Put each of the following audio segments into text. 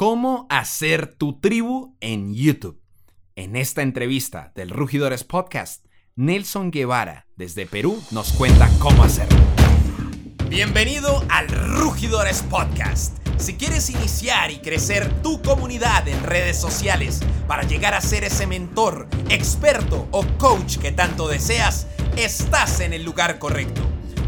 cómo hacer tu tribu en YouTube. En esta entrevista del Rugidores Podcast, Nelson Guevara, desde Perú, nos cuenta cómo hacerlo. Bienvenido al Rugidores Podcast. Si quieres iniciar y crecer tu comunidad en redes sociales para llegar a ser ese mentor, experto o coach que tanto deseas, estás en el lugar correcto.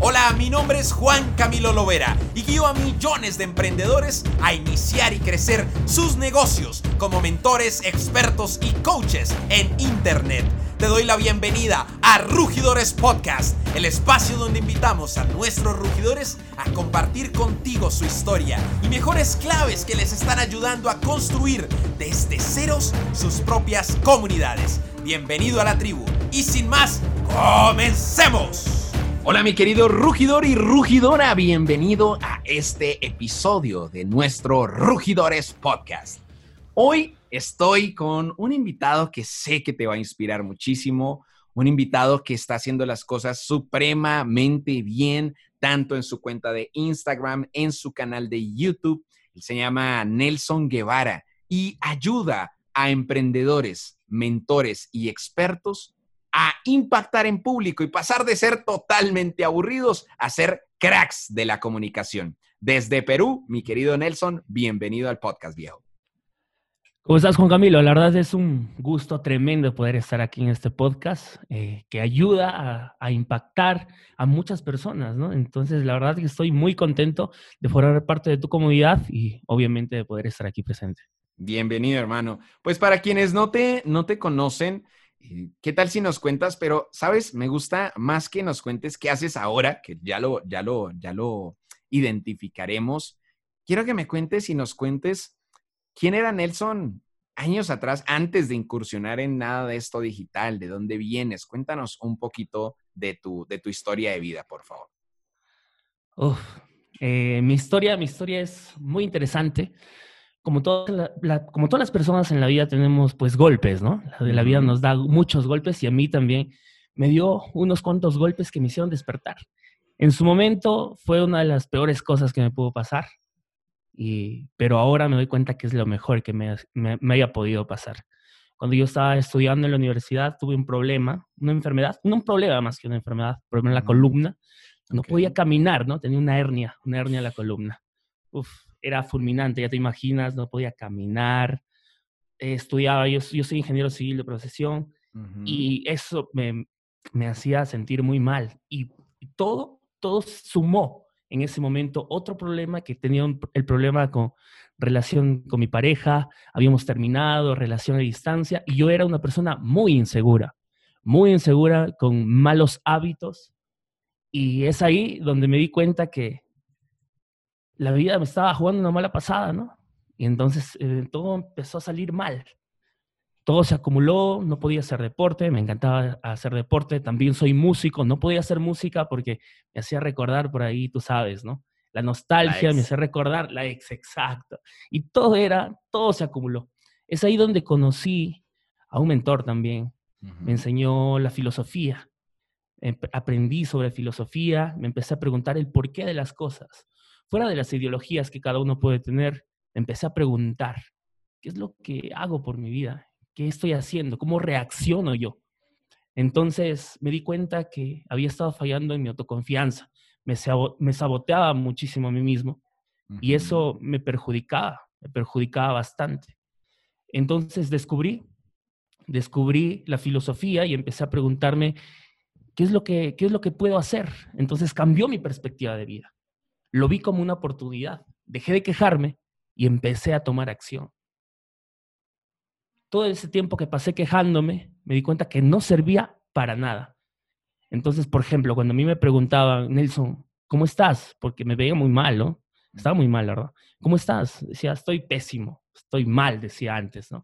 Hola, mi nombre es Juan Camilo Lovera y guío a millones de emprendedores a iniciar y crecer sus negocios como mentores, expertos y coaches en Internet. Te doy la bienvenida a Rugidores Podcast, el espacio donde invitamos a nuestros rugidores a compartir contigo su historia y mejores claves que les están ayudando a construir desde ceros sus propias comunidades. Bienvenido a la tribu y sin más, comencemos. Hola mi querido rugidor y rugidora, bienvenido a este episodio de nuestro Rugidores Podcast. Hoy estoy con un invitado que sé que te va a inspirar muchísimo, un invitado que está haciendo las cosas supremamente bien, tanto en su cuenta de Instagram, en su canal de YouTube. Él se llama Nelson Guevara y ayuda a emprendedores, mentores y expertos a impactar en público y pasar de ser totalmente aburridos a ser cracks de la comunicación. Desde Perú, mi querido Nelson, bienvenido al podcast viejo. ¿Cómo estás, Juan Camilo? La verdad es un gusto tremendo poder estar aquí en este podcast eh, que ayuda a, a, impactar a muchas personas, ¿no? Entonces, la verdad es que estoy muy contento de formar parte de tu comunidad y obviamente de poder estar aquí presente. Bienvenido, hermano. Pues para quienes no te, no te conocen, ¿Qué tal si nos cuentas? Pero, ¿sabes? Me gusta más que nos cuentes qué haces ahora, que ya lo, ya lo, ya lo identificaremos. Quiero que me cuentes y nos cuentes quién era Nelson años atrás, antes de incursionar en nada de esto digital, de dónde vienes. Cuéntanos un poquito de tu, de tu historia de vida, por favor. Eh, mi historia, mi historia es muy interesante como, como todas las personas en la vida tenemos pues golpes, ¿no? La, la vida nos da muchos golpes y a mí también me dio unos cuantos golpes que me hicieron despertar. En su momento fue una de las peores cosas que me pudo pasar, y, pero ahora me doy cuenta que es lo mejor que me, me, haya podido pasar. Cuando yo estaba estudiando en la universidad tuve un problema, una enfermedad, no un problema más que una enfermedad, problema en la columna. No podía caminar, ¿no? Tenía una hernia, una hernia en la columna. Uf, era fulminante, ya te imaginas, no podía caminar, estudiaba, yo, yo soy ingeniero civil de profesión y eso me, me, hacía sentir muy mal. Y, todo, todo sumó en ese momento otro problema que tenía el problema con relación con mi pareja, habíamos terminado, relación a distancia, y yo era una persona muy insegura, muy insegura, con malos hábitos. Y es ahí donde me di cuenta que la vida me estaba jugando una mala pasada, ¿no? Y entonces eh, todo empezó a salir mal. Todo se acumuló, no podía hacer deporte, me encantaba hacer deporte, también soy músico, no podía hacer música porque me hacía recordar por ahí, tú sabes, ¿no? La nostalgia me hacía recordar la ex, exacto. Y todo era, todo se acumuló. Es ahí donde conocí a un mentor también. Me enseñó la filosofía. Aprendí sobre filosofía, me empecé a preguntar el porqué de las cosas fuera de las ideologías que cada uno puede tener, empecé a preguntar, ¿qué es lo que hago por mi vida? ¿Qué estoy haciendo? ¿Cómo reacciono yo? Entonces me di cuenta que había estado fallando en mi autoconfianza, me, saboteaba muchísimo a mí mismo y eso me perjudicaba, me perjudicaba bastante. Entonces descubrí, descubrí la filosofía y empecé a preguntarme, ¿qué es lo que, qué es lo que puedo hacer? Entonces cambió mi perspectiva de vida lo vi como una oportunidad. Dejé de quejarme y empecé a tomar acción. Todo ese tiempo que pasé quejándome, me di cuenta que no servía para nada. Entonces, por ejemplo, cuando a mí me preguntaban, Nelson, ¿cómo estás? Porque me veía muy mal, ¿no? Estaba muy mal, ¿verdad? ¿Cómo estás? Decía, estoy pésimo, estoy mal, decía antes, ¿no?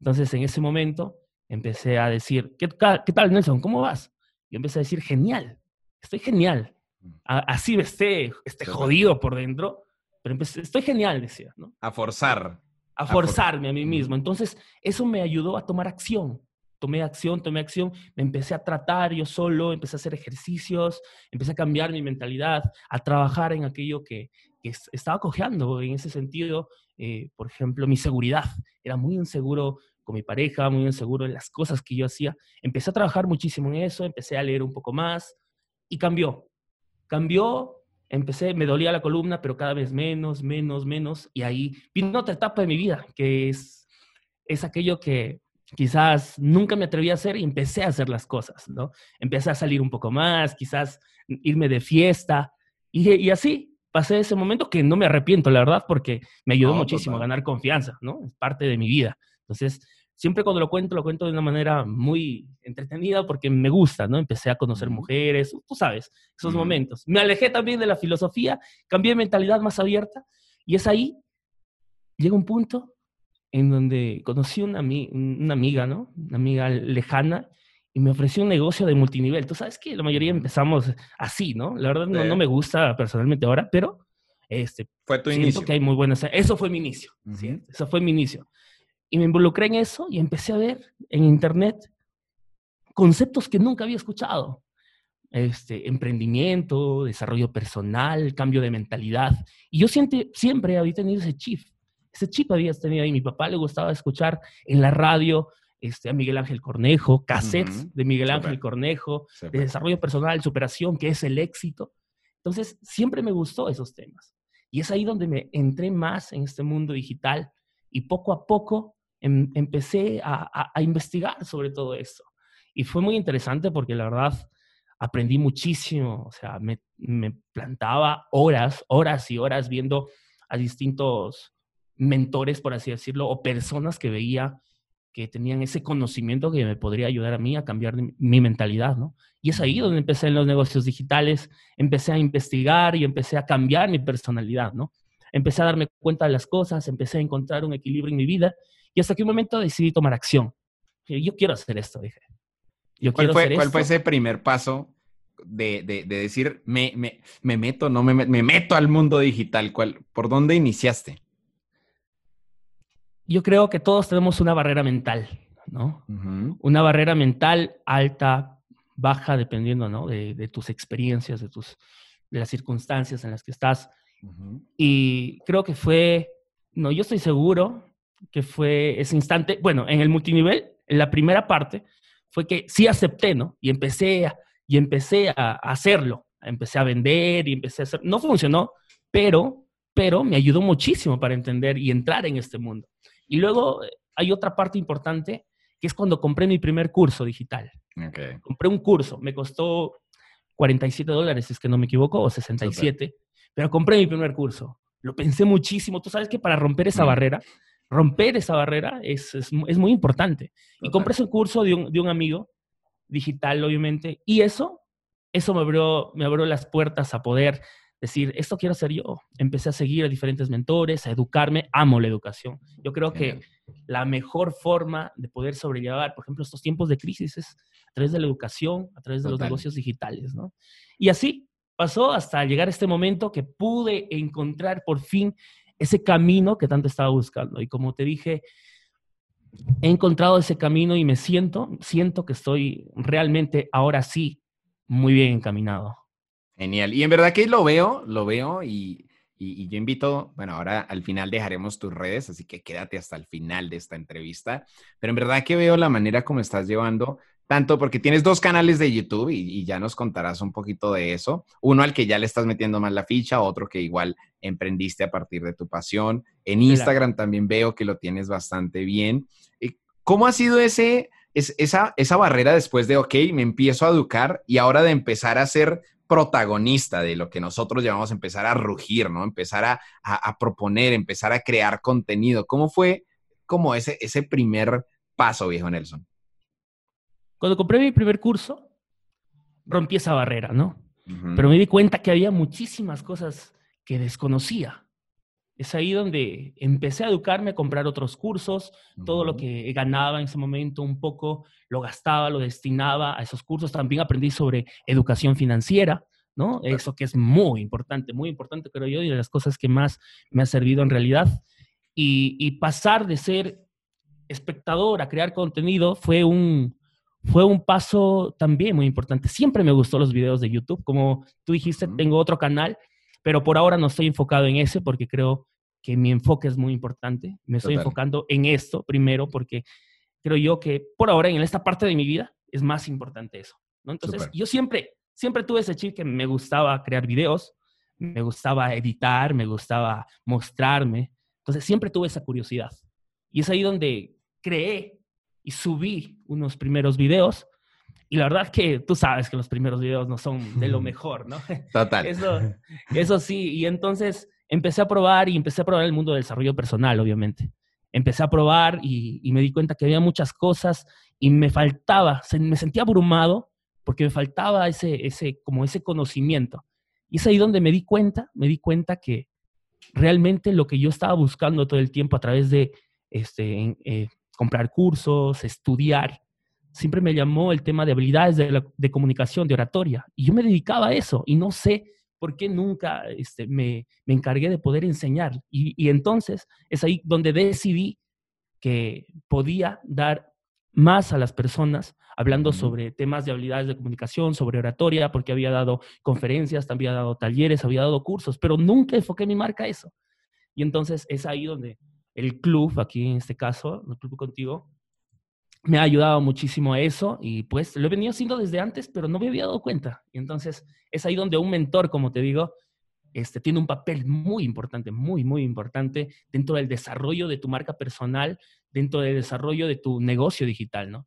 Entonces, en ese momento, empecé a decir, ¿qué, qué tal, Nelson? ¿Cómo vas? Y empecé a decir, genial, estoy genial así esté, esté jodido por dentro, pero estoy genial, decía, ¿no? A forzar. A forzarme a, mí mismo. Entonces, eso me ayudó a tomar acción. Tomé acción, tomé acción, me empecé a tratar yo solo, empecé a hacer ejercicios, empecé a cambiar mi mentalidad, a trabajar en aquello que, que estaba cojeando en ese sentido, eh, por ejemplo, mi seguridad. Era muy inseguro con mi pareja, muy inseguro en las cosas que yo hacía. Empecé a trabajar muchísimo en eso, empecé a leer un poco más y cambió. Cambió, empecé, me dolía la columna, pero cada vez menos, menos, menos. Y ahí vino otra etapa de mi vida, que es, es aquello que quizás nunca me atreví a hacer y empecé a hacer las cosas, ¿no? Empecé a salir un poco más, quizás irme de fiesta y, y así pasé ese momento que no me arrepiento, la verdad, porque me ayudó muchísimo a ganar confianza, ¿no? Es parte de mi vida. Entonces, siempre cuando lo cuento, lo cuento de una manera muy entretenida porque me gusta, ¿no? Empecé a conocer mujeres, tú sabes, esos momentos. Me alejé también de la filosofía, cambié de mentalidad más abierta y es ahí, llega un punto en donde conocí una, una amiga, ¿no? Una amiga lejana y me ofreció un negocio de multinivel. Tú sabes que la mayoría empezamos así, ¿no? La verdad no, no me gusta personalmente ahora, pero este, fue tu inicio. que hay muy buenas... Eso fue mi inicio, ¿sí? Eso fue mi inicio. Y me involucré en eso y empecé a ver en internet conceptos que nunca había escuchado. Este, emprendimiento, desarrollo personal, cambio de mentalidad. Y yo siempre, siempre había tenido ese chip. Ese chip había tenido ahí. Mi papá le gustaba escuchar en la radio este, a Miguel Ángel Cornejo, cassettes de Miguel Ángel Cornejo, de desarrollo personal, superación, que es el éxito. Entonces, siempre me gustó esos temas. Y es ahí donde me entré más en este mundo digital y poco a poco Em, empecé a, investigar sobre todo esto. Y fue muy interesante porque la verdad aprendí muchísimo, o sea, me, plantaba horas, horas y horas viendo a distintos mentores, por así decirlo, o personas que veía que tenían ese conocimiento que me podría ayudar a mí a cambiar mi mentalidad, ¿no? Y es ahí donde empecé en los negocios digitales, empecé a investigar y empecé a cambiar mi personalidad, ¿no? Empecé a darme cuenta de las cosas, empecé a encontrar un equilibrio en mi vida y hasta que un momento decidí tomar acción. Yo quiero hacer esto, dije. Yo ¿Cuál, fue, ¿cuál fue ese primer paso de, de, decir, me, me, me, meto, no me, me meto al mundo digital? ¿Cuál, ¿Por dónde iniciaste? Yo creo que todos tenemos una barrera mental, ¿no? Una barrera mental alta, baja, dependiendo, ¿no? De, de, tus experiencias, de, tus, de las circunstancias en las que estás. Y creo que fue, no, yo estoy seguro que fue ese instante, bueno, en el multinivel, en la primera parte, fue que sí acepté, ¿no? Y empecé a, y empecé a hacerlo, empecé a vender y empecé a hacer, no funcionó, pero, pero me ayudó muchísimo para entender y entrar en este mundo. Y luego eh, hay otra parte importante, que es cuando compré mi primer curso digital. Compré un curso, me costó 47 dólares, si es que no me equivoco, o 67, pero compré mi primer curso. Lo pensé muchísimo. Tú sabes que para romper esa mm. barrera, romper esa barrera es, es, muy importante. Y compré ese curso de un, de un, amigo, digital obviamente, y eso, eso me abrió, me abrió las puertas a poder decir, esto quiero hacer yo. Empecé a seguir a diferentes mentores, a educarme, amo la educación. Yo creo que la mejor forma de poder sobrellevar, por ejemplo, estos tiempos de crisis es a través de la educación, a través de los negocios digitales, ¿no? Y así pasó hasta llegar a este momento que pude encontrar por fin ese camino que tanto estaba buscando. Y como te dije, he encontrado ese camino y me siento, siento que estoy realmente ahora sí muy bien encaminado. Genial. Y en verdad que lo veo, lo veo y, y, yo invito, bueno, ahora al final dejaremos tus redes, así que quédate hasta el final de esta entrevista. Pero en verdad que veo la manera como estás llevando tanto porque tienes dos canales de YouTube y, ya nos contarás un poquito de eso. Uno al que ya le estás metiendo más la ficha, otro que igual emprendiste a partir de tu pasión. En Instagram también veo que lo tienes bastante bien. Eh, ¿Cómo ha sido ese, esa, esa barrera después de, ok, me empiezo a educar y ahora de empezar a ser protagonista de lo que nosotros llamamos empezar a rugir, ¿no? Empezar a, a proponer, empezar a crear contenido. ¿Cómo fue como ese, ese primer paso, viejo Nelson? Cuando compré mi primer curso, rompí esa barrera, ¿no? Pero me di cuenta que había muchísimas cosas que desconocía. Es ahí donde empecé a educarme, a comprar otros cursos, todo lo que ganaba en ese momento un poco lo gastaba, lo destinaba a esos cursos. También aprendí sobre educación financiera, ¿no? Eso que es muy importante, muy importante, creo yo, y de las cosas que más me ha servido en realidad. Y, y pasar de ser espectador a crear contenido fue un, fue un paso también muy importante. Siempre me gustó los videos de YouTube. Como tú dijiste, tengo otro canal, pero por ahora no estoy enfocado en ese porque creo que mi enfoque es muy importante. Me estoy enfocando en esto primero porque creo yo que por ahora en esta parte de mi vida es más importante eso. ¿no? Entonces, yo siempre, siempre tuve ese chip que me gustaba crear videos, me gustaba editar, me gustaba mostrarme. Entonces, siempre tuve esa curiosidad. Y es ahí donde creé y subí unos primeros videos. Y la verdad que tú sabes que los primeros videos no son de lo mejor, ¿no? Total. Eso, eso sí. Y entonces empecé a probar y empecé a probar el mundo del desarrollo personal, obviamente. Empecé a probar y, y me di cuenta que había muchas cosas y me faltaba, me sentía abrumado porque me faltaba ese, ese, como ese conocimiento. Y es ahí donde me di cuenta, me di cuenta que realmente lo que yo estaba buscando todo el tiempo a través de este, eh, comprar cursos, estudiar, siempre me llamó el tema de habilidades de, comunicación, de oratoria. Y yo me dedicaba a eso y no sé por qué nunca este, me, me, encargué de poder enseñar. Y, y entonces es ahí donde decidí que podía dar más a las personas, hablando sobre temas de habilidades de comunicación, sobre oratoria, porque había dado conferencias, también había dado talleres, había dado cursos, pero nunca enfoqué mi marca a eso. Y entonces es ahí donde el club, aquí en este caso, el club contigo, me ha ayudado muchísimo a eso y pues lo he venido haciendo desde antes, pero no me había dado cuenta. Y entonces es ahí donde un mentor, como te digo, este, tiene un papel muy importante, muy, muy importante dentro del desarrollo de tu marca personal, dentro del desarrollo de tu negocio digital, ¿no?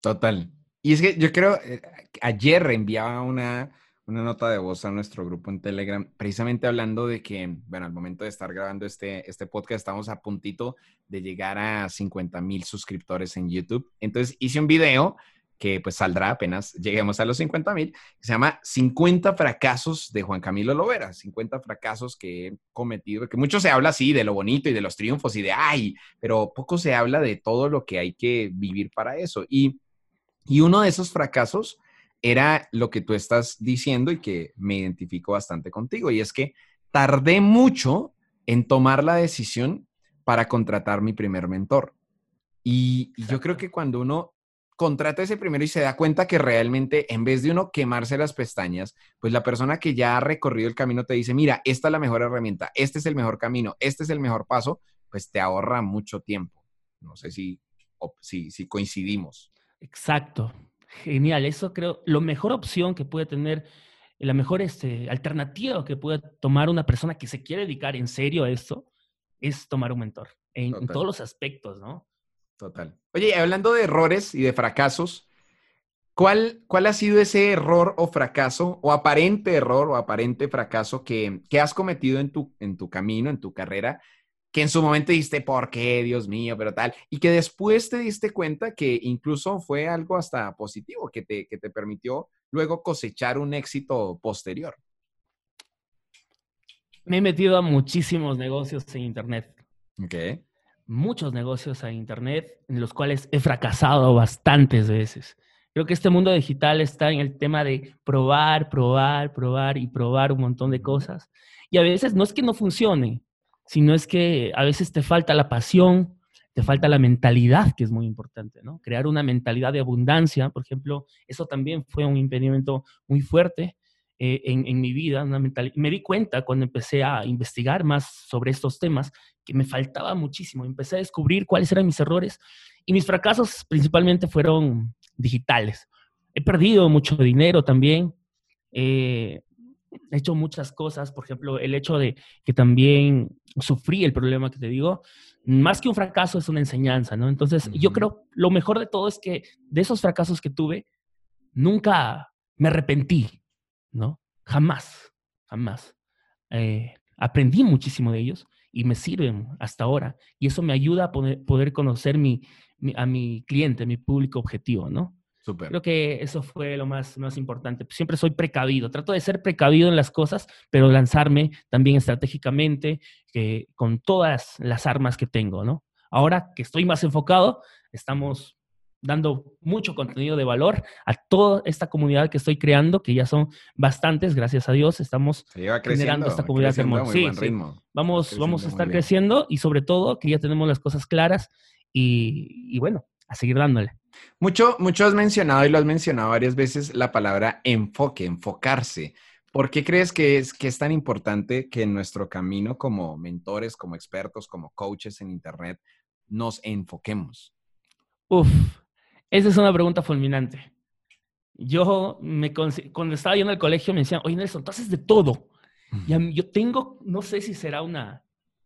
Total. Y es que yo creo, eh, ayer enviaba una, una nota de voz a nuestro grupo en Telegram, precisamente hablando de que, bueno, al momento de estar grabando este, este podcast, estamos a puntito de llegar a 50 mil suscriptores en YouTube. Entonces hice un video que pues saldrá apenas lleguemos a los 50 mil, se llama 50 fracasos de Juan Camilo Lovera, 50 fracasos que he cometido, que mucho se habla así de lo bonito y de los triunfos y de, ay, pero poco se habla de todo lo que hay que vivir para eso. Y, y uno de esos fracasos era lo que tú estás diciendo y que me identifico bastante contigo, y es que tardé mucho en tomar la decisión para contratar mi primer mentor. Y, y yo creo que cuando uno contrata ese primero y se da cuenta que realmente en vez de uno quemarse las pestañas, pues la persona que ya ha recorrido el camino te dice, mira, esta es la mejor herramienta, este es el mejor camino, este es el mejor paso, pues te ahorra mucho tiempo. No sé si, si, si coincidimos. Exacto. Genial. Eso creo, lo mejor opción que puede tener, la mejor este, alternativa que puede tomar una persona que se quiere dedicar en serio a esto, es tomar un mentor en todos los aspectos, ¿no? Total. Oye, hablando de errores y de fracasos, ¿cuál, cuál ha sido ese error o fracaso, o aparente error o aparente fracaso que, has cometido en tu, en tu camino, en tu carrera, que en su momento dijiste, ¿por qué, Dios mío, pero tal? Y que después te diste cuenta que incluso fue algo hasta positivo, que te, que te permitió luego cosechar un éxito posterior. Me he metido a muchísimos negocios en Internet. Ok muchos negocios a Internet en los cuales he fracasado bastantes veces. Creo que este mundo digital está en el tema de probar, probar, probar y probar un montón de cosas. Y a veces no es que no funcione, sino es que a veces te falta la pasión, te falta la mentalidad, que es muy importante, ¿no? Crear una mentalidad de abundancia, por ejemplo, eso también fue un impedimento muy fuerte eh, en, mi vida. Una me di cuenta cuando empecé a investigar más sobre estos temas que me faltaba muchísimo. Empecé a descubrir cuáles eran mis errores y mis fracasos principalmente fueron digitales. He perdido mucho dinero también. He hecho muchas cosas, por ejemplo, el hecho de que también sufrí el problema que te digo, más que un fracaso es una enseñanza, ¿no? Entonces, yo creo, lo mejor de todo es que de esos fracasos que tuve, nunca me arrepentí, ¿no? Jamás, jamás. Eh, aprendí muchísimo de ellos y me sirven hasta ahora. Y eso me ayuda a poder, conocer a mi cliente, mi público objetivo, ¿no? Creo que eso fue lo más, más importante. Siempre soy precavido. Trato de ser precavido en las cosas, pero lanzarme también estratégicamente eh, con todas las armas que tengo, ¿no? Ahora que estoy más enfocado, estamos dando mucho contenido de valor a toda esta comunidad que estoy creando, que ya son bastantes, gracias a Dios, estamos generando esta comunidad hermosa. Sí, Vamos, vamos a estar creciendo y sobre todo que ya tenemos las cosas claras y, bueno, a seguir dándole. Mucho, mucho has mencionado y lo has mencionado varias veces la palabra enfoque, enfocarse. ¿Por qué crees que es, que es tan importante que en nuestro camino como mentores, como expertos, como coaches en Internet, nos enfoquemos? Uf, esa es una pregunta fulminante. Yo, me, cuando estaba yo en el colegio, me decían, oye, Nelson, tú haces de todo. Y yo tengo, no sé si será una,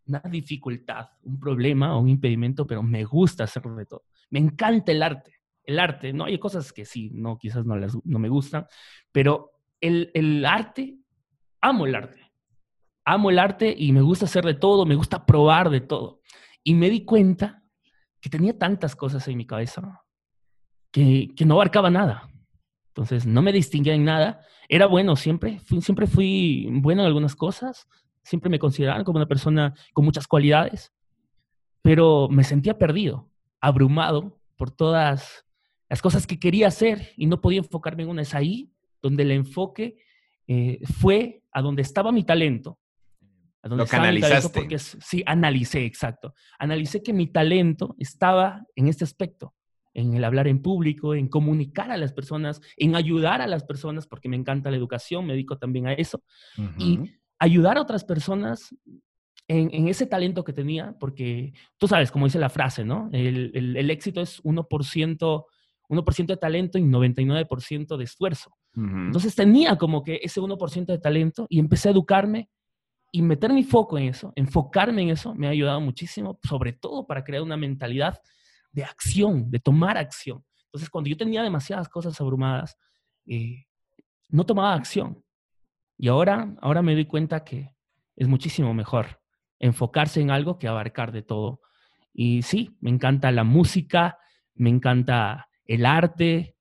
una dificultad, un problema o un impedimento, pero me gusta hacer de todo. Me encanta el arte. El arte, ¿no? Hay cosas que sí, no, quizás no, las, no me gustan, pero el, el arte, amo el arte. Amo el arte y me gusta hacer de todo, me gusta probar de todo. Y me di cuenta que tenía tantas cosas en mi cabeza que, que no abarcaba nada. Entonces, no me distinguía en nada. Era bueno siempre, siempre fui bueno en algunas cosas, siempre me consideraban como una persona con muchas cualidades, pero me sentía perdido, abrumado por todas las cosas que quería hacer y no podía enfocarme en una. Es ahí donde el enfoque eh, fue a donde estaba mi talento. A donde Lo canalizaste. porque sí, analicé, exacto. Analicé que mi talento estaba en este aspecto, en el hablar en público, en comunicar a las personas, en ayudar a las personas, porque me encanta la educación, me dedico también a eso. Y ayudar a otras personas en, ese talento que tenía, porque tú sabes, como dice la frase, ¿no? El, éxito es 1%, 1 de talento y 99% de esfuerzo. Entonces tenía como que ese 1% de talento y empecé a educarme y meter mi foco en eso, enfocarme en eso, me ha ayudado muchísimo, sobre todo para crear una mentalidad de acción, de tomar acción. Entonces, cuando yo tenía demasiadas cosas abrumadas, eh, no tomaba acción. Y ahora, ahora me doy cuenta que es muchísimo mejor enfocarse en algo que abarcar de todo. Y sí, me encanta la música, me encanta el arte,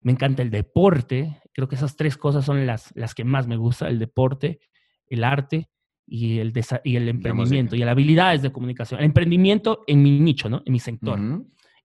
me encanta el deporte. Creo que esas tres cosas son las, las que más me gusta, el deporte, el arte y el, y el emprendimiento y las habilidades de comunicación. El emprendimiento en mi nicho, ¿no? En mi sector.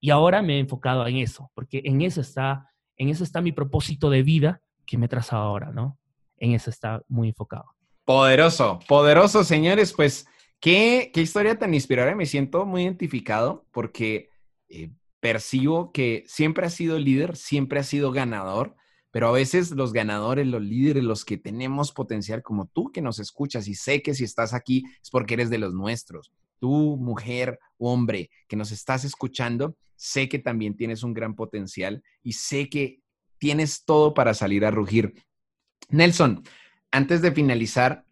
Y ahora me he enfocado en eso, porque en eso está, en eso está mi propósito de vida que me he trazado ahora, ¿no? En eso está muy enfocado. Poderoso, poderoso, señores. Pues Qué, historia tan inspiradora. Me siento muy identificado porque eh, percibo que siempre has sido líder, siempre has sido ganador, pero a veces los ganadores, los líderes, los que tenemos potencial, como tú que nos escuchas y sé que si estás aquí es porque eres de los nuestros. Tú, mujer, hombre, que nos estás escuchando, sé que también tienes un gran potencial y sé que tienes todo para salir a rugir. Nelson, antes de finalizar,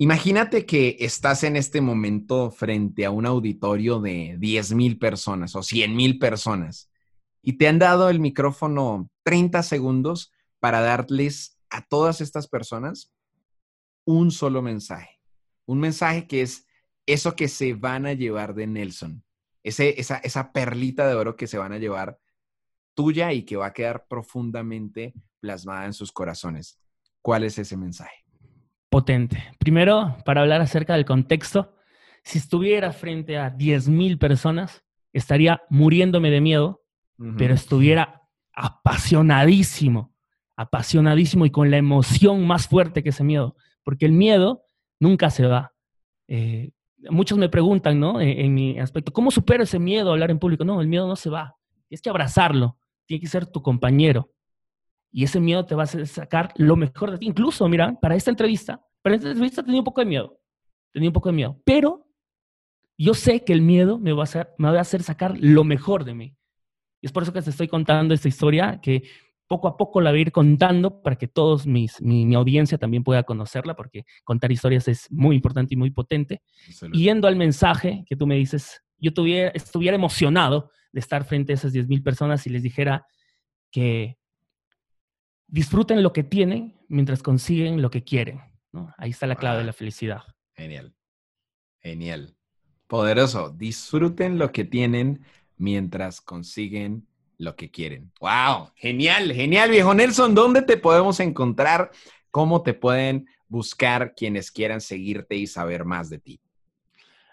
Imagínate que estás en este momento frente a un auditorio de 10 mil personas o 100 mil personas y te han dado el micrófono 30 segundos para darles a todas estas personas un solo mensaje. Un mensaje que es eso que se van a llevar de Nelson, ese, esa, esa perlita de oro que se van a llevar tuya y que va a quedar profundamente plasmada en sus corazones. ¿Cuál es ese mensaje? Potente. Primero, para hablar acerca del contexto, si estuviera frente a 10.000 personas, estaría muriéndome de miedo, pero estuviera apasionadísimo, apasionadísimo y con la emoción más fuerte que ese miedo, porque el miedo nunca se va. Eh, muchos me preguntan, ¿no? En, en, mi aspecto, ¿cómo supero ese miedo a hablar en público? No, el miedo no se va. Tienes que abrazarlo, tiene que ser tu compañero. Y ese miedo te va a hacer sacar lo mejor de ti. Incluso, mira, para esta entrevista, para esta entrevista tenía un poco de miedo. Tenía un poco de miedo. Pero yo sé que el miedo me va a hacer, me va a hacer sacar lo mejor de mí. Y es por eso que te estoy contando esta historia, que poco a poco la voy a ir contando para que todos mis, mi, audiencia también pueda conocerla, porque contar historias es muy importante y muy potente. Yendo al mensaje que tú me dices, yo tuviera, estuviera emocionado de estar frente a esas 10.000 personas y les dijera que disfruten lo que tienen mientras consiguen lo que quieren. Ahí está la clave de la felicidad. Genial. Genial. Poderoso. Disfruten lo que tienen mientras consiguen lo que quieren. ¡Wow! Genial, genial, viejo Nelson. ¿Dónde te podemos encontrar? ¿Cómo te pueden buscar quienes quieran seguirte y saber más de ti?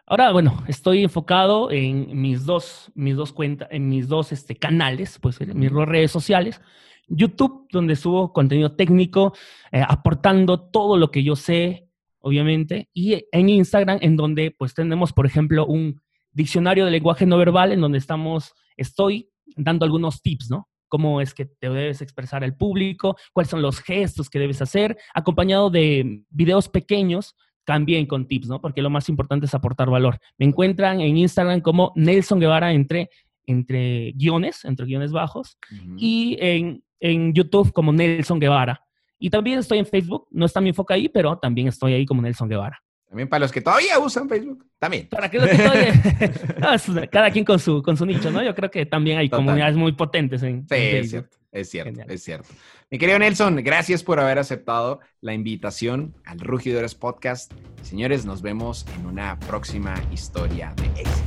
Ahora, bueno, estoy enfocado en mis dos, mis dos cuentas, en mis dos este, canales, pues en mis redes sociales. YouTube, donde subo contenido técnico, eh, aportando todo lo que yo sé, obviamente, y en Instagram, en donde pues tenemos, por ejemplo, un diccionario de lenguaje no verbal, en donde estamos, estoy dando algunos tips, ¿no? cómo es que te debes expresar al público, cuáles son los gestos que debes hacer, acompañado de videos pequeños también con tips, ¿no? Porque lo más importante es aportar valor. Me encuentran en Instagram como Nelson Guevara entre, entre guiones, entre guiones bajos, y en, en YouTube como Nelson Guevara. Y también estoy en Facebook, no está mi enfoque ahí, pero también estoy ahí como Nelson Guevara. También para los que todavía usan Facebook, también. Para que los que todavía... cada quien con su, con su nicho, ¿no? Yo creo que también hay comunidades muy potentes en, sí, es cierto, es cierto, es cierto. Mi querido Nelson, gracias por haber aceptado la invitación al Rugidores Podcast. Señores, nos vemos en una próxima historia de éxito.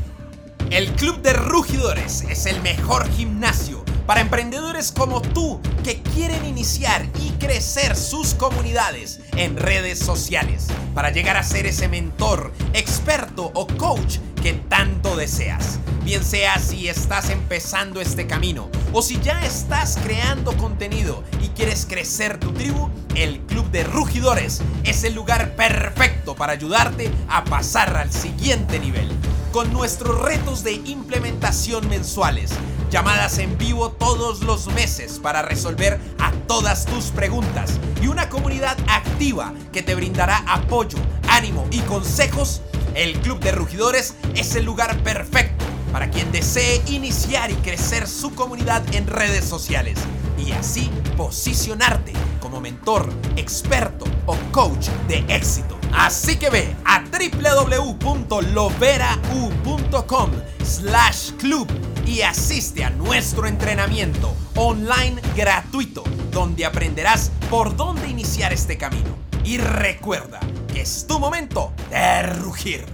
El Club de Rugidores es el mejor gimnasio para emprendedores como tú que quieren iniciar y crecer sus comunidades en redes sociales para llegar a ser ese mentor, experto o coach que tanto deseas. Bien sea si estás empezando este camino o si ya estás creando contenido y quieres crecer tu tribu, el Club de Rugidores es el lugar perfecto para ayudarte a pasar al siguiente nivel con nuestros retos de implementación mensuales, llamadas en vivo todos los meses para resolver a todas tus preguntas y una comunidad activa que te brindará apoyo, ánimo y consejos, el Club de Rugidores es el lugar perfecto para quien desee iniciar y crecer su comunidad en redes sociales y así posicionarte como mentor, experto o coach de éxito. Así que ve a www.loverau.com slash club y asiste a nuestro entrenamiento online gratuito donde aprenderás por dónde iniciar este camino. Y recuerda que es tu momento de rugir.